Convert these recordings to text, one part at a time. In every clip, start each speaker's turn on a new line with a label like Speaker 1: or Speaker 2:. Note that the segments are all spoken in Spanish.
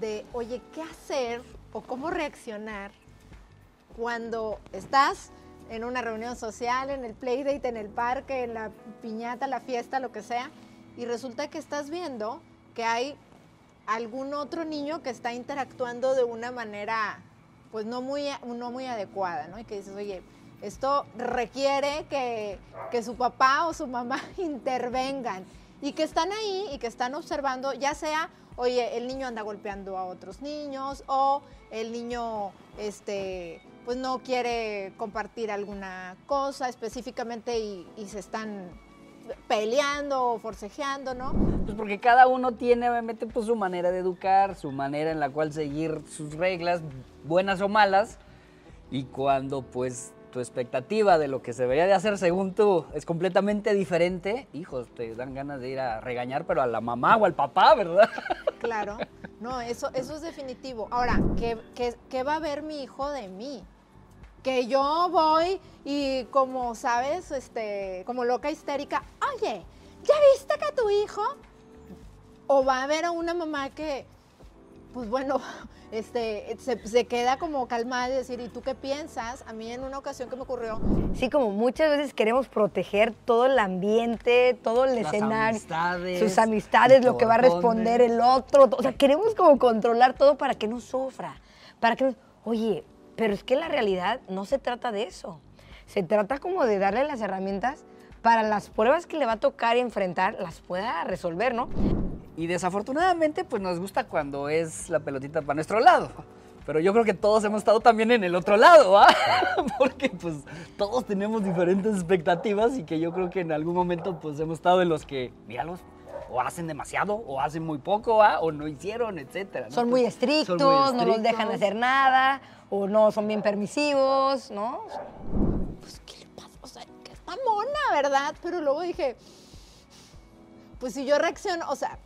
Speaker 1: de, oye, ¿qué hacer o cómo reaccionar cuando estás en una reunión social, en el playdate, en el parque, en la piñata, la fiesta, lo que sea, y resulta que estás viendo que hay algún otro niño que está interactuando de una manera pues no muy, no muy adecuada, ¿no? Y que dices, oye, esto requiere que, que su papá o su mamá intervengan y que están ahí y que están observando, ya sea, oye, el niño anda golpeando a otros niños o el niño, este, pues no quiere compartir alguna cosa específicamente y, se están peleando o forcejeando, ¿no?
Speaker 2: Pues porque cada uno tiene obviamente pues su manera de educar, su manera en la cual seguir sus reglas, buenas o malas, y cuando pues tu expectativa de lo que se debería de hacer según tú es completamente diferente, hijos, te dan ganas de ir a regañar, pero a la mamá o al papá, ¿verdad?
Speaker 1: Claro, no, eso, eso es definitivo. Ahora, ¿qué, qué, va a ver mi hijo de mí? que yo voy y como, ¿sabes? Este, como loca histérica, oye, ¿ya viste que tu hijo? O va a ver a una mamá que, pues bueno, este, se, se, queda como calmada y decir, ¿y tú qué piensas? A mí en una ocasión que me ocurrió.
Speaker 3: Sí, como muchas veces queremos proteger todo el ambiente, todo el
Speaker 2: Las
Speaker 3: escenario,
Speaker 2: amistades,
Speaker 3: sus amistades, lo que va a responder
Speaker 2: ¿dónde?
Speaker 3: el otro. O sea, queremos como controlar todo para que no sufra, para que no... Oye, pero es que la realidad no se trata de eso. Se trata como de darle las herramientas para las pruebas que le va a tocar enfrentar, las pueda resolver, ¿no?
Speaker 2: Y desafortunadamente, pues nos gusta cuando es la pelotita para nuestro lado. Pero yo creo que todos hemos estado también en el otro lado, ¿ah? Porque pues todos tenemos diferentes expectativas y que yo creo que en algún momento pues hemos estado en los que, míralos, o hacen demasiado, o hacen muy poco, ¿ah? O no hicieron, etcétera. ¿no?
Speaker 3: Son muy estrictos,
Speaker 2: son muy
Speaker 3: no los dejan
Speaker 2: estrictos.
Speaker 3: hacer nada, o no son bien permisivos, ¿no?
Speaker 1: Pues, ¿qué le pasa? O sea, que está mona, ¿verdad? Pero luego dije, pues si yo reacciono, o sea,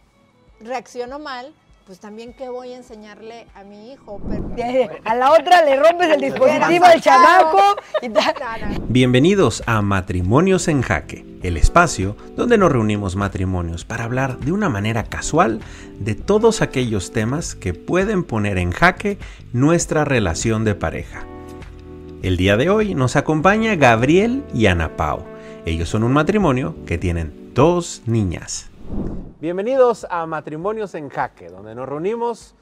Speaker 1: reacciono mal, pues también qué voy a enseñarle a mi hijo. Pero,
Speaker 3: A la otra le rompes el dispositivo al chamaco y.
Speaker 4: Bienvenidos a Matrimonios en Jaque, el espacio donde nos reunimos matrimonios para hablar de una manera casual de todos aquellos temas que pueden poner en jaque nuestra relación de pareja. El día de hoy nos acompaña Gabriel y Ana Pau. Ellos son un matrimonio que tienen dos niñas.
Speaker 5: Bienvenidos a Matrimonios en Jaque, donde nos reunimos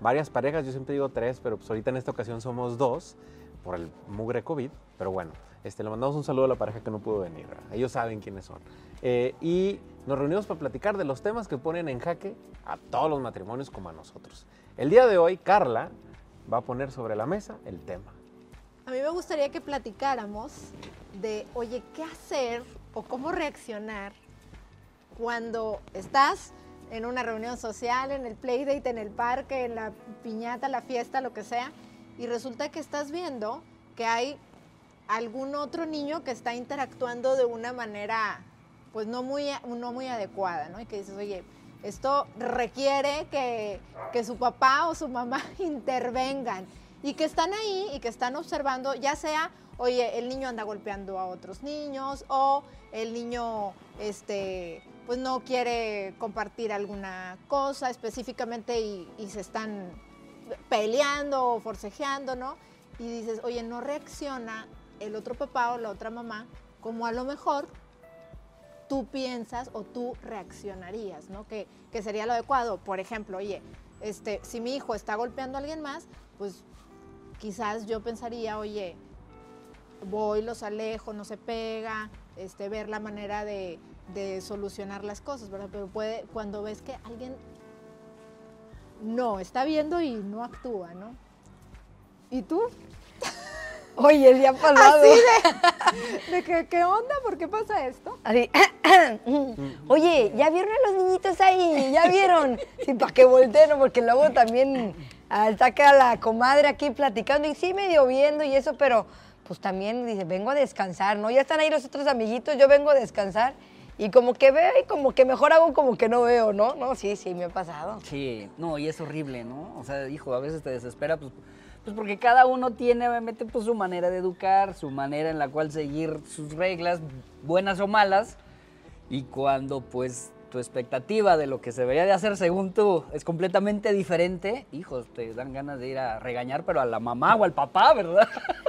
Speaker 5: varias parejas, yo siempre digo tres, pero pues ahorita en esta ocasión somos dos por el mugre COVID, pero bueno, este, le mandamos un saludo a la pareja que no pudo venir, ellos saben quiénes son. Eh, y nos reunimos para platicar de los temas que ponen en jaque a todos los matrimonios como a nosotros. El día de hoy, Carla va a poner sobre la mesa el tema.
Speaker 1: A mí me gustaría que platicáramos de, oye, ¿qué hacer o cómo reaccionar cuando estás en una reunión social, en el playdate, en el parque, en la piñata, la fiesta, lo que sea, y resulta que estás viendo que hay algún otro niño que está interactuando de una manera pues no muy, no muy adecuada, ¿no? Y que dices, oye, esto requiere que, que su papá o su mamá intervengan y que están ahí y que están observando, ya sea, oye, el niño anda golpeando a otros niños o el niño, este, pues no quiere compartir alguna cosa específicamente y, se están peleando o forcejeando, ¿no? Y dices, oye, no reacciona el otro papá o la otra mamá como a lo mejor tú piensas o tú reaccionarías, ¿no? Que, que sería lo adecuado. Por ejemplo, oye, este, si mi hijo está golpeando a alguien más, pues quizás yo pensaría, oye, voy, los alejo, no se pega, este, ver la manera de, de solucionar las cosas, ¿verdad? Pero puede, cuando ves que alguien no está viendo y no actúa, ¿no? ¿Y tú?
Speaker 3: Oye, el día pasado.
Speaker 1: De, de que, ¿qué onda? ¿Por qué pasa esto?
Speaker 3: Así. Oye, ¿ya vieron a los niñitos ahí? ¿Ya vieron? Sí, para que volteen, porque luego también ah, está acá la comadre aquí platicando y sí medio viendo y eso, pero pues también dice, vengo a descansar, ¿no? Ya están ahí los otros amiguitos, yo vengo a descansar y como que veo y como que mejor hago como que no veo, ¿no? No, sí, sí, me ha pasado.
Speaker 2: Sí, no, y es horrible, ¿no? O sea, hijo, a veces te desespera, pues, pues porque cada uno tiene obviamente pues su manera de educar, su manera en la cual seguir sus reglas, buenas o malas, y cuando pues tu expectativa de lo que se debería de hacer según tú es completamente diferente, hijos, te dan ganas de ir a regañar, pero a la mamá o al papá, ¿verdad?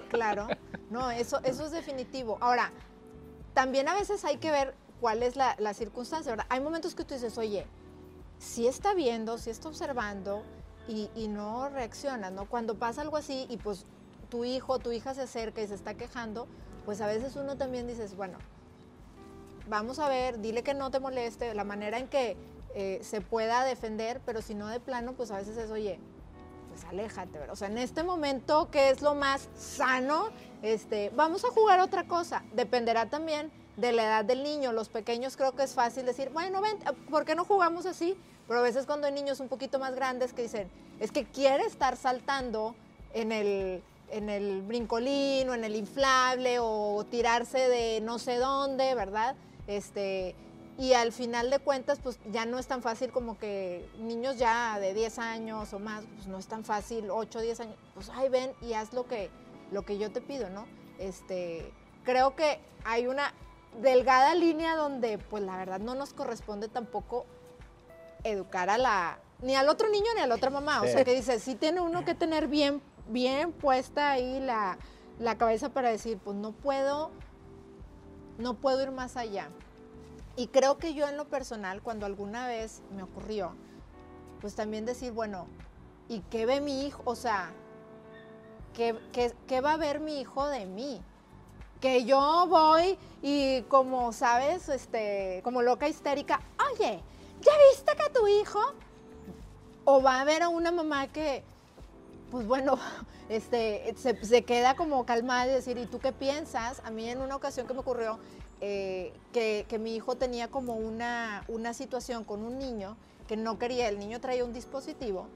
Speaker 1: Claro, no, eso, eso es definitivo. Ahora, también a veces hay que ver cuál es la, circunstancia, ¿verdad? Hay momentos que tú dices, oye, si está viendo, si está observando y, no reacciona, ¿no? Cuando pasa algo así y pues tu hijo, tu hija se acerca y se está quejando, pues a veces uno también dices, bueno, vamos a ver, dile que no te moleste, la manera en que eh, se pueda defender, pero si no de plano, pues a veces es, oye, pues aléjate, o sea, en este momento, ¿qué es lo más sano? Este, vamos a jugar otra cosa, dependerá también de la edad del niño, los pequeños creo que es fácil decir, bueno, ven, ¿por qué no jugamos así? Pero a veces cuando hay niños un poquito más grandes que dicen, es que quiere estar saltando en el, en el brincolín o en el inflable o tirarse de no sé dónde, ¿verdad? Este, y al final de cuentas, pues ya no es tan fácil como que niños ya de 10 años o más, pues no es tan fácil, 8, 10 años, pues ay, ven y haz lo que, lo que yo te pido, ¿no? Este, creo que hay una delgada línea donde, pues la verdad, no nos corresponde tampoco educar a la, ni al otro niño ni a la otra mamá. O sea, que dice, sí tiene uno que tener bien, bien puesta ahí la, la cabeza para decir, pues no puedo, no puedo ir más allá. Y creo que yo en lo personal, cuando alguna vez me ocurrió, pues también decir, bueno, ¿y qué ve mi hijo? O sea, ¿qué, qué, qué va a ver mi hijo de mí? Que yo voy y como, ¿sabes? Este, como loca histérica, oye, ¿ya viste que tu hijo? O va a ver a una mamá que, pues bueno, este, se, se queda como calmada y decir, ¿y tú qué piensas? A mí en una ocasión que me ocurrió eh, que, que mi hijo tenía como una, una situación con un niño que no quería, el niño traía un dispositivo,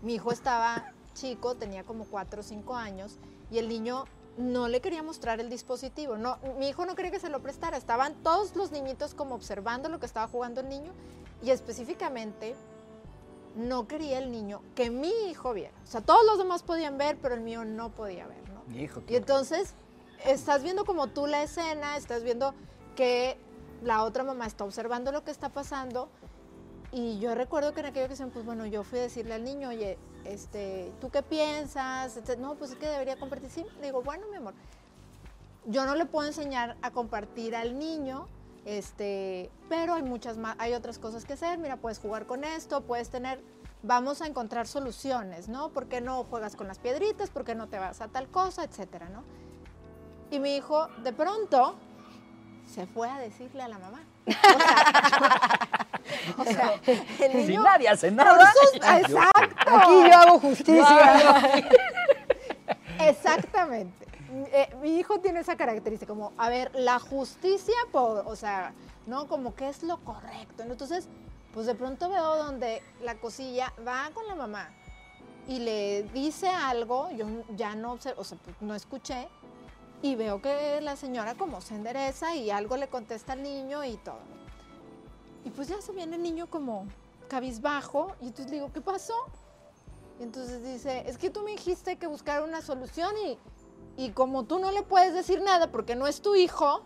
Speaker 1: mi hijo estaba chico, tenía como 4 o 5 años, y el niño no le quería mostrar el dispositivo. No, mi hijo no quería que se lo prestara. Estaban todos los niñitos como observando lo que estaba jugando el niño y específicamente no quería el niño que mi hijo viera. O sea, todos los demás podían ver, pero el mío no podía ver, ¿no?
Speaker 2: Hijo,
Speaker 1: Y entonces estás viendo como tú la escena, estás viendo que la otra mamá está observando lo que está pasando. Y yo recuerdo que en aquella ocasión, pues bueno, yo fui a decirle al niño, oye, este, ¿tú qué piensas? Este, no, pues es que debería compartir. Sí, le digo, bueno, mi amor, yo no le puedo enseñar a compartir al niño, este, pero hay muchas más, hay otras cosas que hacer. Mira, puedes jugar con esto, puedes tener, vamos a encontrar soluciones, ¿no? ¿Por qué no juegas con las piedritas? ¿Por qué no te vas a tal cosa? Etcétera, ¿no? Y mi hijo, de pronto, se fue a decirle a la mamá. O sea, o sea, el
Speaker 2: Si
Speaker 1: niño
Speaker 2: nadie hace nada.
Speaker 1: sus- exacto.
Speaker 3: Aquí yo hago justicia.
Speaker 1: Exactamente. Eh, mi hijo tiene esa característica, como, a ver, la justicia, por, o sea, ¿no? Como que es lo correcto. ¿no? Entonces, pues de pronto veo donde la cosilla va con la mamá y le dice algo, yo ya no, obser- o sea, pues, no escuché, y veo que la señora como se endereza y algo le contesta al niño y todo. Y pues ya se viene el niño como cabizbajo, y entonces le digo, ¿qué pasó? Y entonces dice, es que tú me dijiste que buscar una solución y, y como tú no le puedes decir nada porque no es tu hijo,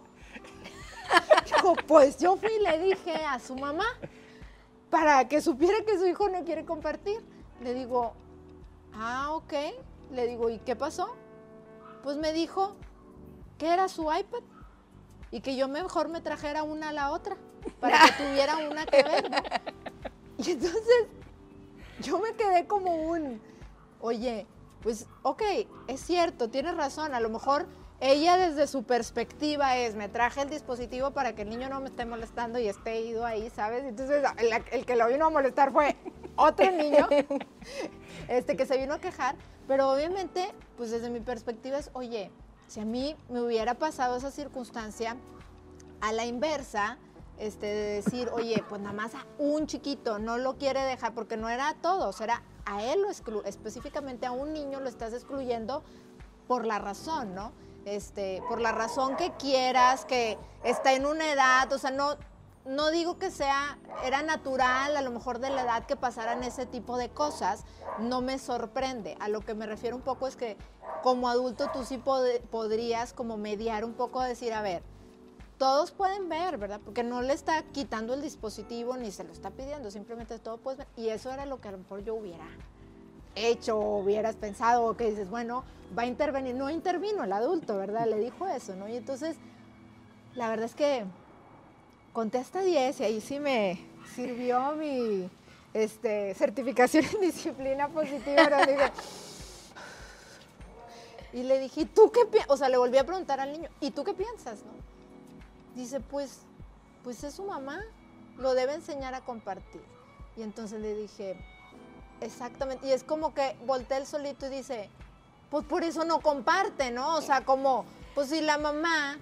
Speaker 1: pues yo fui y le dije a su mamá para que supiera que su hijo no quiere compartir. Le digo, ah, ok. Le digo, ¿y qué pasó? Pues me dijo que era su iPad y que yo mejor me trajera una a la otra para que tuviera una que ver. ¿no? Y entonces yo me quedé como un, oye, pues ok, es cierto, tienes razón, a lo mejor ella desde su perspectiva es, me traje el dispositivo para que el niño no me esté molestando y esté ido ahí, ¿sabes? Entonces el, el que lo vino a molestar fue otro niño, este que se vino a quejar, pero obviamente, pues desde mi perspectiva es, oye, si a mí me hubiera pasado esa circunstancia, a la inversa, este, de decir, oye, pues nada más a un chiquito no lo quiere dejar, porque no era a todos, era a él lo exclu específicamente a un niño lo estás excluyendo por la razón, ¿no? Este, por la razón que quieras, que está en una edad, o sea, no, no digo que sea, era natural a lo mejor de la edad que pasaran ese tipo de cosas, no me sorprende. A lo que me refiero un poco es que como adulto tú sí pod- podrías como mediar un poco, decir, a ver, todos pueden ver, ¿verdad? Porque no le está quitando el dispositivo ni se lo está pidiendo, simplemente todo puedes ver. Y eso era lo que a lo mejor yo hubiera hecho hubieras pensado o que dices, bueno, va a intervenir. No intervino el adulto, ¿verdad? Le dijo eso, ¿no? Y entonces, la verdad es que conté hasta 10 y ahí sí me sirvió mi este, certificación en disciplina positiva. Y le dije, ¿y tú qué piensas? O sea, le volví a preguntar al niño, ¿y tú qué piensas? No? Dice, pues, pues es su mamá, lo debe enseñar a compartir. Y entonces le dije, exactamente, y es como que voltea el solito y dice, pues por eso no comparte, ¿no? O sea, como, pues si la mamá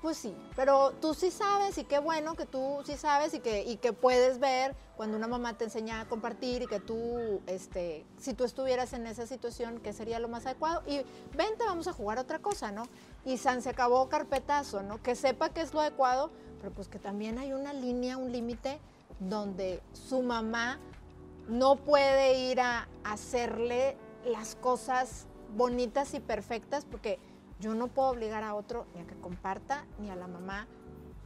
Speaker 1: pues sí, pero tú sí sabes y qué bueno que tú sí sabes y que, y que puedes ver cuando una mamá te enseña a compartir y que tú, este, si tú estuvieras en esa situación, ¿qué sería lo más adecuado? Y vente, vamos a jugar otra cosa, ¿no? Y San se acabó carpetazo, ¿no? Que sepa que es lo adecuado, pero pues que también hay una línea, un límite donde su mamá no puede ir a hacerle las cosas bonitas y perfectas porque yo no puedo obligar a otro ni a que comparta, ni a la mamá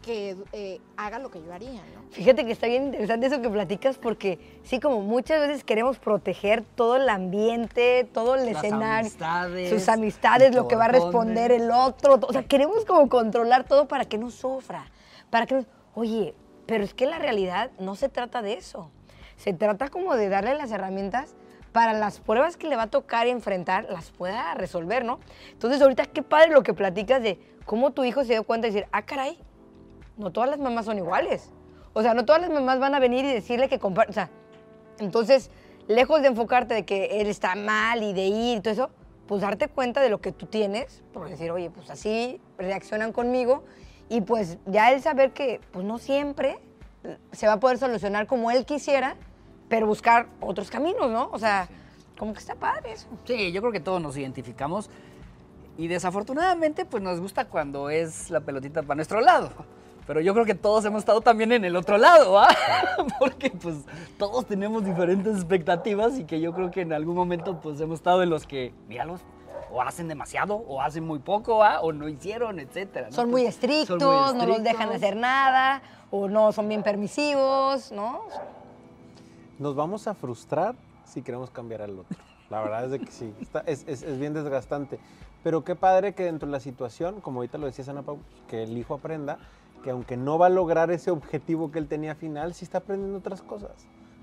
Speaker 1: que eh, haga lo que yo haría, ¿no?
Speaker 3: Fíjate que está bien interesante eso que platicas porque sí, como muchas veces queremos proteger todo el ambiente, todo el
Speaker 2: Las
Speaker 3: escenario,
Speaker 2: amistades,
Speaker 3: sus amistades, lo que va a responder el otro, o sea, queremos como controlar todo para que no sufra, para que no- Oye, pero es que la realidad no se trata de eso. Se trata como de darle las herramientas para las pruebas que le va a tocar enfrentar, las pueda resolver, ¿no? Entonces, ahorita qué padre lo que platicas de cómo tu hijo se dio cuenta de decir, ah, caray, no todas las mamás son iguales. O sea, no todas las mamás van a venir y decirle que comparte. O sea, entonces, lejos de enfocarte de que él está mal y de ir y todo eso, pues darte cuenta de lo que tú tienes, por decir, oye, pues así reaccionan conmigo y pues ya el saber que pues no siempre se va a poder solucionar como él quisiera, pero buscar otros caminos, ¿no? O sea, como que está padre eso.
Speaker 2: Sí, yo creo que todos nos identificamos y desafortunadamente pues nos gusta cuando es la pelotita para nuestro lado. Pero yo creo que todos hemos estado también en el otro lado, ¿ah? Porque pues todos tenemos diferentes expectativas y que yo creo que en algún momento pues hemos estado en los que, míralos, o hacen demasiado, o hacen muy poco, ¿ah? O no hicieron, etcétera. ¿no?
Speaker 3: Son muy estrictos,
Speaker 2: son muy
Speaker 3: no los dejan
Speaker 2: estrictos.
Speaker 3: hacer nada, o no son bien permisivos, ¿no?
Speaker 5: Nos vamos a frustrar si queremos cambiar al otro. La verdad es de que sí, es, es- es bien desgastante. Pero qué padre que dentro de la situación, como ahorita lo decía Ana Pau, que el hijo aprenda que aunque no va a lograr ese objetivo que él tenía final, sí está aprendiendo otras cosas.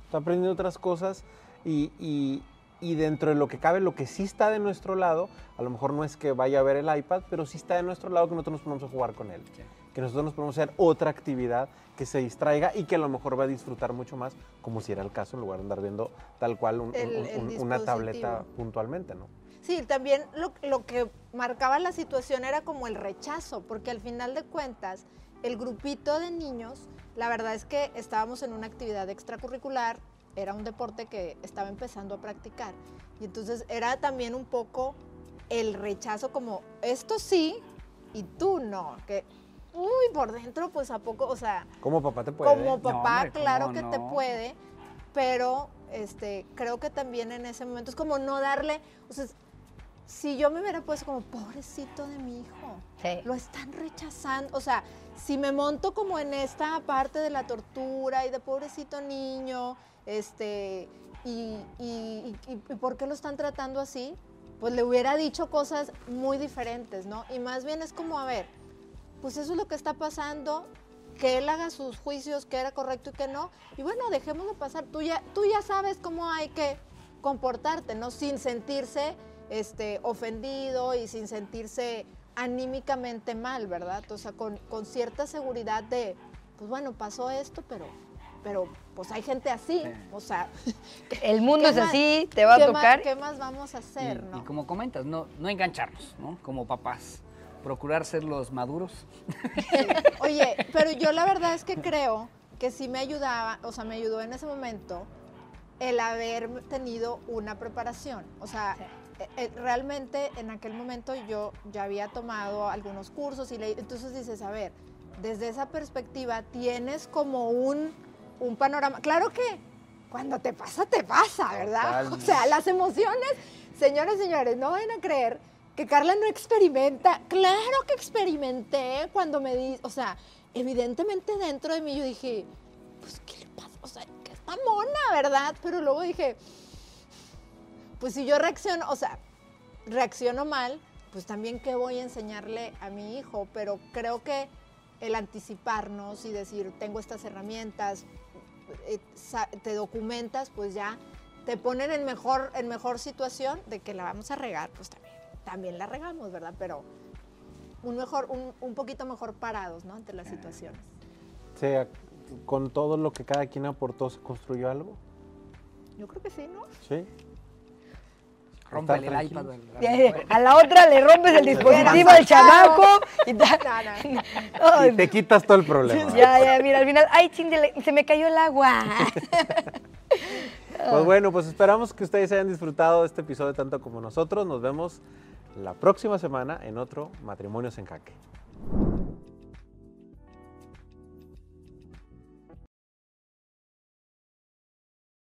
Speaker 5: Está aprendiendo otras cosas y, y- y dentro de lo que cabe, lo que sí está de nuestro lado, a lo mejor no es que vaya a ver el iPad, pero sí está de nuestro lado que nosotros nos ponemos a jugar con él. Que nosotros nos podemos hacer otra actividad que se distraiga y que a lo mejor va a disfrutar mucho más, como si era el caso, en lugar de andar viendo tal cual un-
Speaker 1: El-
Speaker 5: un-
Speaker 1: el
Speaker 5: un- una tableta puntualmente, ¿no?
Speaker 1: Sí, también lo, lo que marcaba la situación era como el rechazo, porque al final de cuentas, el grupito de niños, la verdad es que estábamos en una actividad extracurricular, era un deporte que estaba empezando a practicar, y entonces era también un poco el rechazo como, esto sí, y tú no, que, uy, por dentro, pues a poco, o sea,
Speaker 5: Como papá te puede.
Speaker 1: como papá,
Speaker 2: hombre,
Speaker 1: claro
Speaker 2: ¿cómo
Speaker 1: que te puede, pero este, creo que también en ese momento es como no darle, o sea, si yo me hubiera puesto como pobrecito de mi hijo,
Speaker 3: Sí.
Speaker 1: lo están rechazando, o sea, si me monto como en esta parte de la tortura y de pobrecito niño, este, y, y- y- y por qué lo están tratando así, pues le hubiera dicho cosas muy diferentes, ¿no? Y más bien es como, a ver, pues eso es lo que está pasando, que él haga sus juicios, que era correcto y que no, y bueno, dejémoslo pasar, tú ya, tú ya sabes cómo hay que comportarte, ¿no? Sin sentirse este, ofendido y sin sentirse anímicamente mal, ¿verdad? O sea, con, con cierta seguridad de, pues bueno, pasó esto, pero, pero pues hay gente así, o sea,
Speaker 3: El mundo
Speaker 1: ¿qué
Speaker 3: es
Speaker 1: más-
Speaker 3: así, te va a
Speaker 1: ¿qué más-
Speaker 3: tocar.
Speaker 1: ¿Qué más vamos a hacer,
Speaker 2: y,
Speaker 1: no?
Speaker 2: y como comentas, no, no engancharnos, ¿no? Como papás. Procurar ser los maduros.
Speaker 1: Oye, pero yo la verdad es que creo que sí me ayudaba, o sea, me ayudó en ese momento el haber tenido una preparación. O sea, eh, eh, realmente en aquel momento yo ya había tomado algunos cursos y leí, entonces dices, a ver, desde esa perspectiva tienes como un, un panorama. Claro que cuando te pasa, te pasa, ¿verdad? O sea, las emociones, señores, señores, no van a creer que Carla no experimenta. Claro que experimenté cuando me di, o sea, evidentemente dentro de mí yo dije, pues, ¿qué le pasa? O sea, que está mona, ¿verdad? Pero luego dije, pues si yo reacciono, o sea, reacciono mal, pues también qué voy a enseñarle a mi hijo, pero creo que el anticiparnos y decir, tengo estas herramientas, eh, te documentas, pues ya te ponen en mejor, en mejor situación de que la vamos a regar, pues también, también la regamos, ¿verdad? Pero un, mejor, un, un poquito mejor parados, ¿no? Ante las situaciones.
Speaker 5: O sea, con todo lo que cada quien aportó, ¿se construyó algo?
Speaker 1: Yo creo que sí, ¿no?
Speaker 5: Sí.
Speaker 2: Rómpele el iPad.
Speaker 3: A la otra le rompes el dispositivo al chamaco y
Speaker 5: Y te quitas todo el problema.
Speaker 3: Ya, ya, mira, al final, ay, ching, se me cayó el agua.
Speaker 5: Pues bueno, pues esperamos que ustedes hayan disfrutado de este episodio tanto como nosotros. Nos vemos la próxima semana en otro Matrimonios en Jaque.